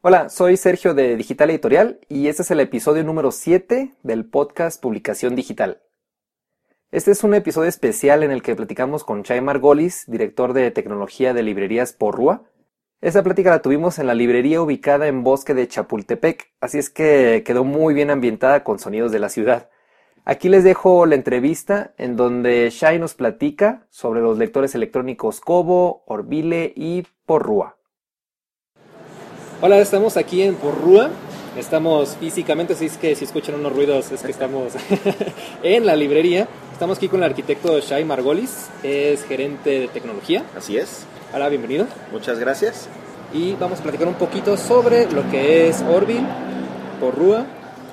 Hola, soy Sergio de Digital Editorial y este es el episodio número 7 del podcast Publicación Digital. Este es un episodio especial en el que platicamos con Chay Margolis, director de tecnología de librerías Porrúa. Esa plática la tuvimos en la librería ubicada en Bosque de Chapultepec, así es que quedó muy bien ambientada con sonidos de la ciudad. Aquí les dejo la entrevista en donde Shai nos platica sobre los lectores electrónicos Kobo, Orbile y Porrúa. Hola, estamos aquí en Porrúa. Estamos físicamente, así es que si escuchan unos ruidos es que estamos en la librería. Estamos aquí con el arquitecto Shai Margolis, es gerente de tecnología. Así es. Hola, bienvenido. Muchas gracias. Y vamos a platicar un poquito sobre lo que es Orville, Porrúa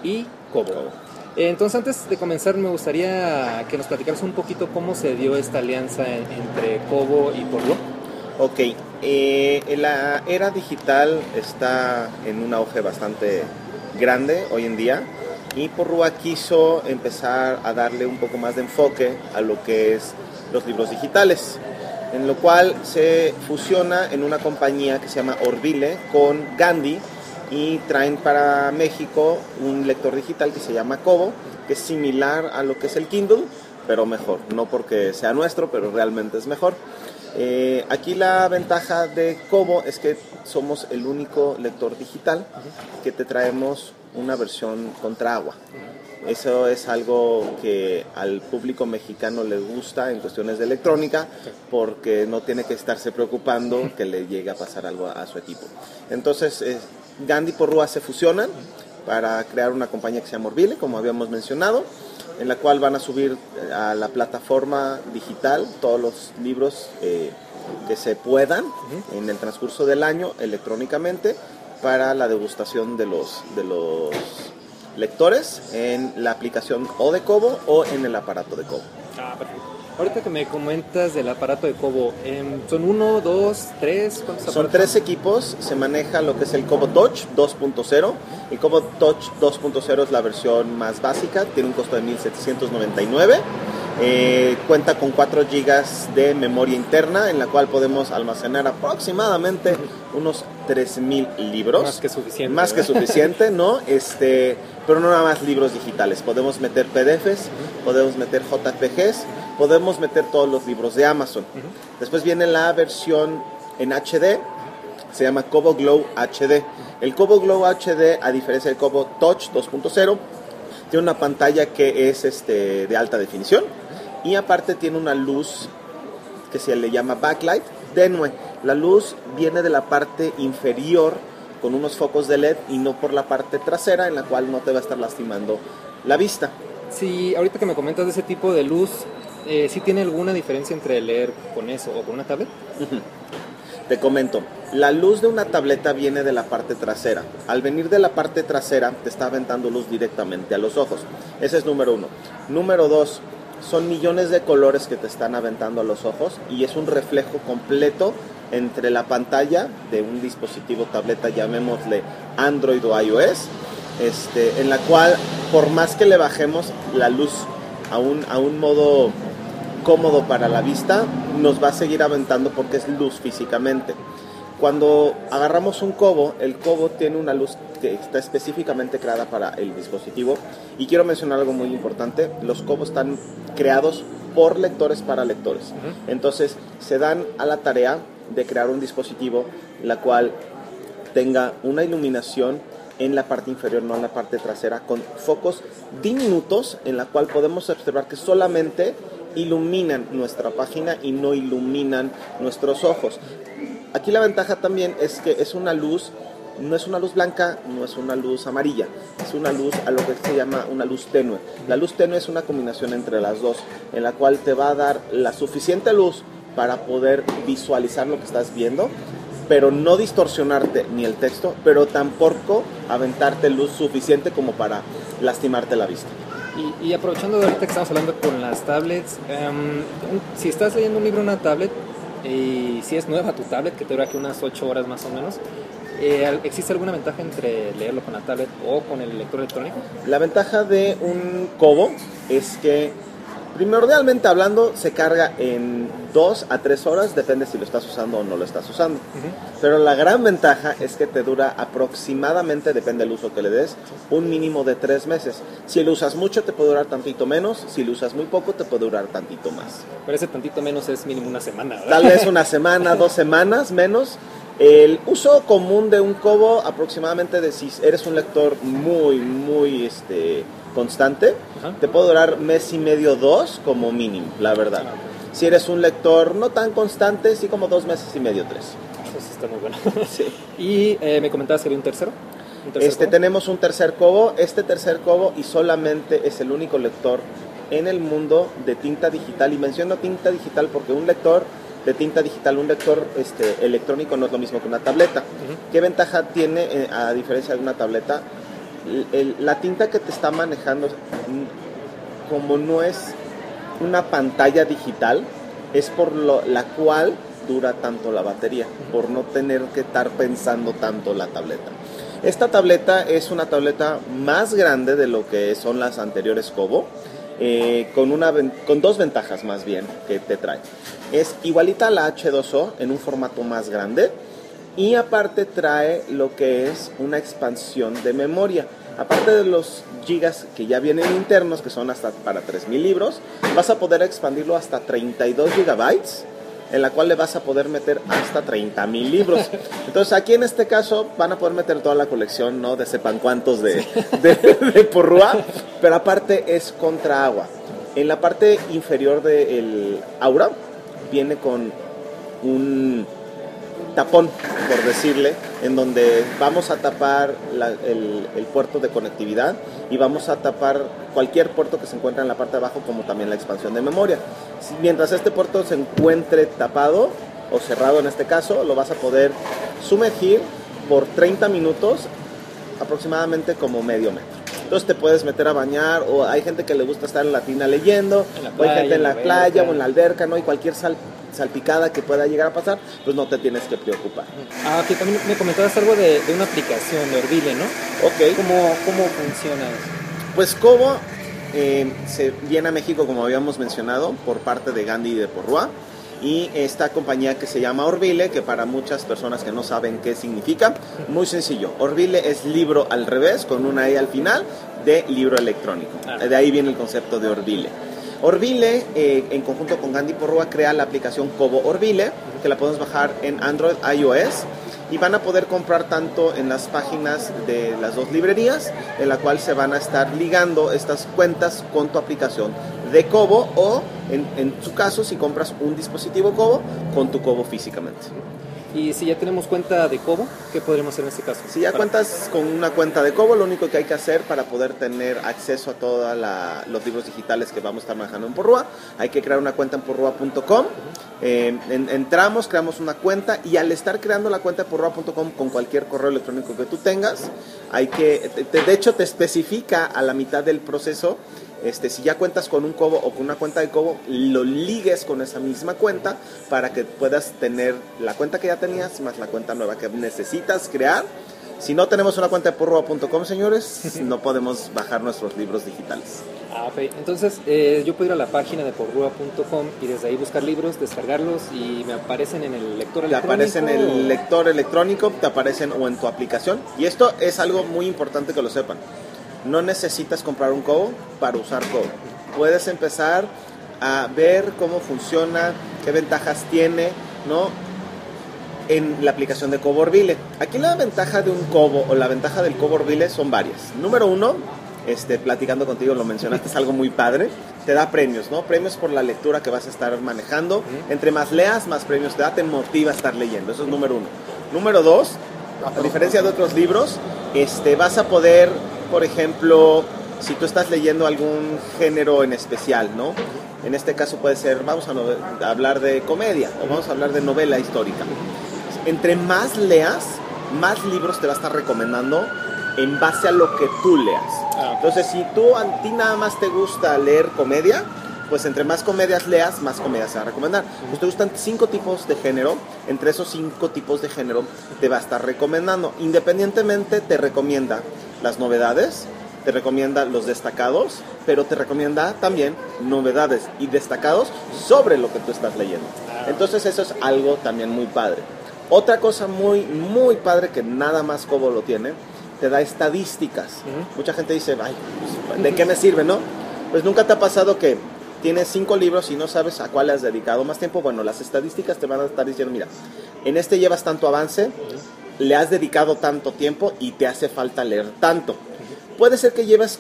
y Kobo. Entonces, antes de comenzar, me gustaría que nos platicaras un poquito cómo se dio esta alianza entre Kobo y Porrúa. Ok, eh, la era digital está en un auge bastante grande hoy en día y Porrúa quiso empezar a darle un poco más de enfoque a lo que es los libros digitales, en lo cual se fusiona en una compañía que se llama Orville con Gandhi y traen para México un lector digital que se llama Kobo, que es similar a lo que es el Kindle, pero mejor, no porque sea nuestro, pero realmente es mejor. Eh, aquí la ventaja de Kobo es que somos el único lector digital que te traemos una versión contra agua. Eso es algo que al público mexicano le gusta en cuestiones de electrónica porque no tiene que estarse preocupando que le llegue a pasar algo a su equipo. Entonces, eh, Gandhi por Rúa se fusionan para crear una compañía que se llama Orville, como habíamos mencionado en la cual van a subir eh, a la plataforma digital todos los libros eh, que se puedan en el transcurso del año electrónicamente para la degustación de los, de los lectores en la aplicación o de Cobo o en el aparato de Cobo. Ah, perfecto. Ahorita que me comentas del aparato de Kobo, em, ¿son uno, dos, tres? ¿Cuántos Son tres equipos, se maneja lo que es el Kobo Touch 2.0. El Kobo Touch 2.0 es la versión más básica, tiene un costo de 1799. Eh, cuenta con 4 GB de memoria interna en la cual podemos almacenar aproximadamente unos 3000 libros. Más que suficiente. Más que suficiente, ¿no? Este, pero no nada más libros digitales. Podemos meter PDFs, podemos meter JPGs, podemos meter todos los libros de Amazon. Después viene la versión en HD, se llama Kobo Glow HD. El Kobo Glow HD, a diferencia del Kobo Touch 2.0, tiene una pantalla que es este, de alta definición y aparte tiene una luz que se le llama backlight tenue. La luz viene de la parte inferior con unos focos de LED y no por la parte trasera en la cual no te va a estar lastimando la vista. Sí, ahorita que me comentas de ese tipo de luz, eh, ¿sí tiene alguna diferencia entre leer con eso o con una tablet? Te comento, la luz de una tableta viene de la parte trasera. Al venir de la parte trasera te está aventando luz directamente a los ojos. Ese es número uno. Número dos, son millones de colores que te están aventando a los ojos y es un reflejo completo entre la pantalla de un dispositivo tableta, llamémosle Android o iOS, este, en la cual por más que le bajemos la luz a un, a un modo cómodo para la vista, nos va a seguir aventando porque es luz físicamente. Cuando agarramos un cobo, el cobo tiene una luz que está específicamente creada para el dispositivo. Y quiero mencionar algo muy importante, los cobos están creados por lectores para lectores. Entonces se dan a la tarea de crear un dispositivo la cual tenga una iluminación en la parte inferior, no en la parte trasera, con focos diminutos en la cual podemos observar que solamente iluminan nuestra página y no iluminan nuestros ojos. Aquí la ventaja también es que es una luz, no es una luz blanca, no es una luz amarilla, es una luz a lo que se llama una luz tenue. La luz tenue es una combinación entre las dos, en la cual te va a dar la suficiente luz para poder visualizar lo que estás viendo, pero no distorsionarte ni el texto, pero tampoco aventarte luz suficiente como para lastimarte la vista. Y, aprovechando de ahorita que estamos hablando con las tablets, em, si estás leyendo un libro en una tablet y si es nueva tu tablet, que te dura aquí unas 8 horas más o menos, eh, ¿existe alguna ventaja entre leerlo con la tablet o con el lector electrónico? La ventaja de un Kobo es que Primordialmente hablando, se carga en 2 a 3 horas, depende si lo estás usando o no lo estás usando. Pero la gran ventaja es que te dura aproximadamente, depende del uso que le des, un mínimo de 3 meses. Si lo usas mucho, te puede durar tantito menos. Si lo usas muy poco, te puede durar tantito más. Pero ese tantito menos es mínimo una semana, ¿verdad? Tal vez una semana, dos semanas menos. El uso común de un cobo, aproximadamente de si eres un lector muy, muy este, constante, Ajá. te puede durar mes y medio, dos como mínimo, la verdad. Ah, Si eres un lector no tan constante, sí como dos meses y medio, tres. Eso sí está muy bueno. Sí. y eh, me comentabas que había un tercero. ¿Un tercer Este, tenemos un tercer cobo. Este tercer cobo y solamente es el único lector en el mundo de tinta digital. Y menciono tinta digital porque un lector de tinta digital, un lector este, electrónico no es lo mismo que una tableta. ¿Qué ventaja tiene eh, a diferencia de una tableta? La tinta que te está manejando, mm, como no es una pantalla digital, es por la cual dura tanto la batería, por no tener que estar pensando tanto la tableta. Esta tableta es una tableta más grande de lo que son las anteriores Kobo, eh, con, una, con dos ventajas más bien que te trae. Es igualita a la H2O en un formato más grande y aparte trae lo que es una expansión de memoria. Aparte de los gigas que ya vienen internos, que son hasta para 3000 libros, vas a poder expandirlo hasta 32 gigabytes, en la cual le vas a poder meter hasta 30.000 libros. Entonces aquí en este caso van a poder meter toda la colección, ¿no? De sepan cuántos de, de, de porrúa, pero aparte es contra agua. En la parte inferior del aura viene con un tapón, por decirle, en donde vamos a tapar el, puerto de conectividad y vamos a tapar cualquier puerto que se encuentre en la parte de abajo, como también la expansión de memoria. Mientras este puerto se encuentre tapado o cerrado en este caso, lo vas a poder sumergir por 30 minutos aproximadamente como medio metro. Entonces te puedes meter a bañar o hay gente que le gusta estar en la tina leyendo, o hay gente en la playa alberca. o en la alberca, ¿no? Y cualquier sal- salpicada que pueda llegar a pasar, pues no te tienes que preocupar. Ah, que también me comentabas algo de, de una aplicación de Orville, ¿no? Ok, ¿Cómo, cómo funciona eso? pues Cobo eh, se viene a México, como habíamos mencionado, por parte de Gandhi y de Porrua. Y esta compañía que se llama Orville, que para muchas personas que no saben qué significa, muy sencillo. Orville es libro al revés, con una E al final, de libro electrónico. De ahí viene el concepto de Orville. Orville, eh, en conjunto con Gandhi Porrua, crea la aplicación Cobo Orville, que la podemos bajar en Android, iOS, y van a poder comprar tanto en las páginas de las dos librerías, en la cual se van a estar ligando estas cuentas con tu aplicación de Cobo o, en, en su caso, si compras un dispositivo Cobo, con tu Cobo físicamente. Y si ya tenemos cuenta de Cobo, ¿qué podríamos hacer en este caso? Si ya Para- cuentas con una cuenta de Cobo, lo único que hay que hacer para poder tener acceso a todos los libros digitales que vamos a estar manejando en Porrua, hay que crear una cuenta en porrua.com. Eh, en- entramos, creamos una cuenta y al estar creando la cuenta en porrua.com con cualquier correo electrónico que tú tengas, hay que, de hecho te especifica a la mitad del proceso este, si ya cuentas con un Cobo o con una cuenta de Cobo, lo ligues con esa misma cuenta para que puedas tener la cuenta que ya tenías más la cuenta nueva que necesitas crear. Si no tenemos una cuenta de porroa.com, señores, no podemos bajar nuestros libros digitales. Ah. Entonces, eh, yo puedo ir a la página de porrua.com y desde ahí buscar libros, descargarlos y me aparecen en el lector Te electrónico. aparece en el lector electrónico, te aparecen o en tu aplicación. Y esto es algo muy importante que lo sepan. No necesitas comprar un Cobo para usar Cobo. Puedes empezar a ver cómo funciona, qué ventajas tiene, ¿no? En la aplicación de Cobo Orville. Aquí la ventaja de un Cobo o la ventaja del Cobo Orville son varias. Número uno, este, platicando contigo, lo mencionaste, es algo muy padre. Te da premios, ¿no? Premios por la lectura que vas a estar manejando. Entre más leas, más premios te da, te motiva a estar leyendo. Eso es número uno. Número dos, a diferencia de otros libros, este, vas a poder, por ejemplo, si tú estás leyendo algún género en especial, ¿no? En este caso puede ser, vamos a, hablar de comedia o vamos a hablar de novela histórica. Entre más leas, más libros te va a estar recomendando en base a lo que tú leas. Ah. Entonces, si tú a ti nada más te gusta leer comedia, pues entre más comedias leas, más comedias se va a recomendar. Pues te gustan cinco tipos de género, entre esos cinco tipos de género te va a estar recomendando. Independientemente te recomienda las novedades, te recomienda los destacados, pero te recomienda también novedades y destacados sobre lo que tú estás leyendo. Entonces eso es algo también muy padre. Otra cosa muy, muy padre que nada más Kobo lo tiene, te da estadísticas. Mucha gente dice, ay, pues, ¿de qué me sirve, no? Pues nunca te ha pasado que tienes cinco libros y no sabes a cuál le has dedicado más tiempo. Bueno, las estadísticas te van a estar diciendo, mira, en este llevas tanto avance, le has dedicado tanto tiempo y te hace falta leer tanto. Puede ser que lleves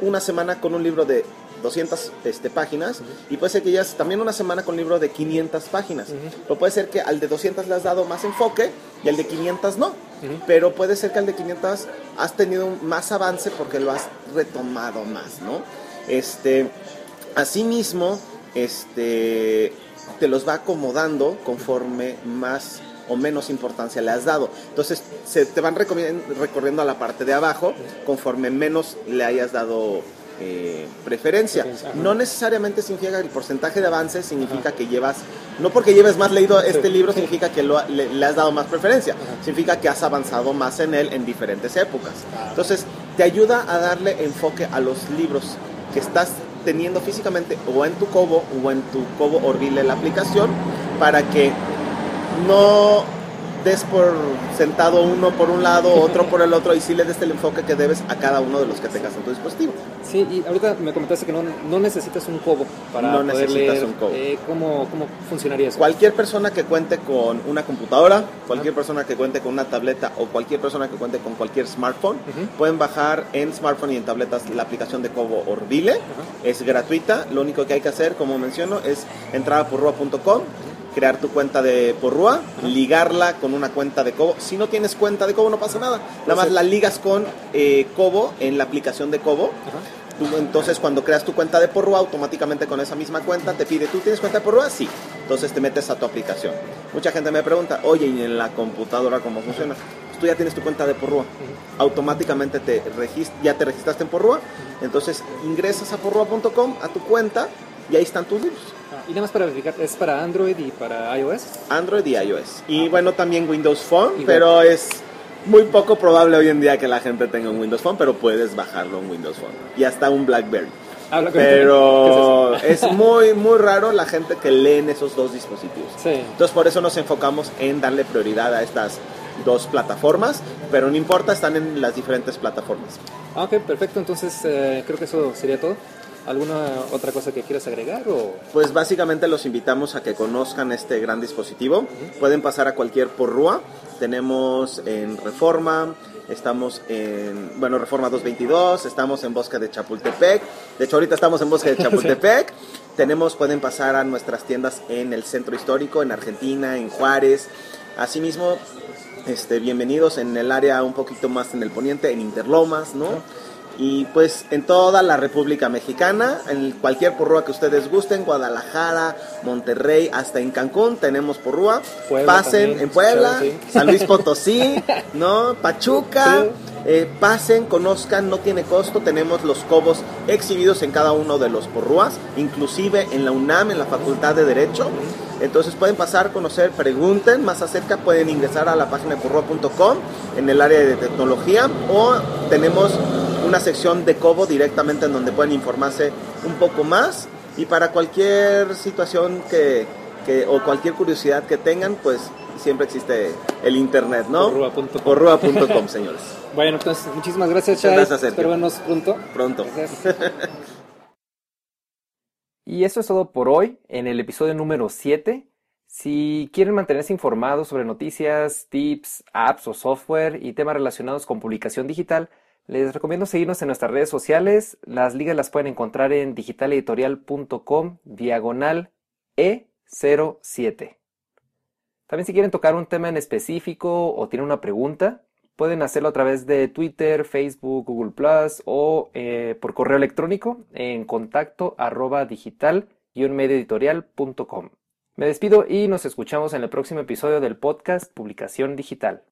una semana con un libro de 200 este, páginas y puede ser que lleves también una semana con un libro de 500 páginas. O puede ser que al de 200 le has dado más enfoque y al de 500 no. Pero puede ser que al de 500 has tenido más avance porque lo has retomado más, ¿no? Este, asimismo, este, te los va acomodando conforme más o menos importancia le has dado. Entonces, se te van recorriendo a la parte de abajo conforme menos le hayas dado eh, preferencia. No necesariamente significa que el porcentaje de avance significa que llevas, no porque lleves más leído este libro significa que le, has dado más preferencia, significa que has avanzado más en él en diferentes épocas. Entonces, te ayuda a darle enfoque a los libros que estás teniendo físicamente o en tu Cobo o en tu Cobo Orville la aplicación para que no des por sentado uno por un lado, otro por el otro y sí le des el enfoque que debes a cada uno de los que tengas en tu dispositivo. Sí, y ahorita me comentaste que no, no necesitas un cobo para no poder necesitas leer. un cobo. Eh, ¿cómo, ¿Cómo funcionaría eso? Cualquier persona que cuente con una computadora, cualquier persona que cuente con una tableta o cualquier persona que cuente con cualquier smartphone, pueden bajar en smartphone y en tabletas la aplicación de Cobo Orville. Es gratuita, lo único que hay que hacer, como menciono, es entrar a porrua.com crear tu cuenta de Porrua, ligarla con una cuenta de Cobo. Si no tienes cuenta de Cobo no pasa nada, nada más la ligas con eh, Cobo en la aplicación de Cobo. Tú, entonces cuando creas tu cuenta de Porrua, automáticamente con esa misma cuenta te pide, ¿tú tienes cuenta de Porrua? Sí. Entonces te metes a tu aplicación. Mucha gente me pregunta, oye, ¿y en la computadora cómo funciona? Pues tú ya tienes tu cuenta de Porrua. Automáticamente te ya te registraste en Porrua. Entonces ingresas a porrua.com, a tu cuenta, y ahí están tus libros. Ah, y nada más para verificar, ¿es para Android y para iOS? Android y iOS. Y bueno, también Windows Phone, pero es muy poco probable hoy en día que la gente tenga un Windows Phone, pero puedes bajarlo en Windows Phone. Y hasta un BlackBerry. Ah, pero es, muy, muy raro la gente que lee en esos dos dispositivos. Sí. Entonces por eso nos enfocamos en darle prioridad a estas dos plataformas, pero no importa, están en las diferentes plataformas. Ah, ok, perfecto. Entonces eh, creo que eso sería todo. ¿Alguna otra cosa que quieras agregar? O? Pues básicamente los invitamos a que conozcan este gran dispositivo. Pueden pasar a cualquier porrúa. Tenemos en Reforma, estamos en, bueno, Reforma 222, estamos en Bosque de Chapultepec. De hecho, ahorita estamos en Bosque de Chapultepec. Tenemos, pueden pasar a nuestras tiendas en el centro histórico, en Argentina, en Juárez. Asimismo, este, bienvenidos en el área un poquito más en el poniente, en Interlomas, ¿no? Y pues en toda la República Mexicana, en cualquier porrúa que ustedes gusten, Guadalajara, Monterrey, hasta en Cancún tenemos porrúa. pasen en Puebla, San Luis Potosí, ¿no? Pachuca. Eh, pasen, conozcan, no tiene costo. Tenemos los cobos exhibidos en cada uno de los porrúas, inclusive en la UNAM, en la Facultad de Derecho. Entonces pueden pasar, conocer, pregunten más acerca, pueden ingresar a la página de porrúa.com en el área de tecnología o tenemos una sección de Cobo directamente en donde pueden informarse un poco más y para cualquier situación que, o cualquier curiosidad que tengan, pues siempre existe el internet, ¿no? Porrua.com, señores. Bueno, entonces muchísimas gracias, Chay. Gracias, Espero vernos pronto. Pronto. y eso es todo por hoy en el episodio número 7. Si quieren mantenerse informados sobre noticias, tips, apps o software y temas relacionados con publicación digital, les recomiendo seguirnos en nuestras redes sociales. Las ligas las pueden encontrar en digitaleditorial.com diagonal E07. También si quieren tocar un tema en específico o tienen una pregunta, pueden hacerlo a través de Twitter, Facebook, Google Plus o eh, por correo electrónico en contacto arroba digital-medioeditorial.com. Me despido y nos escuchamos en el próximo episodio del podcast Publicación Digital.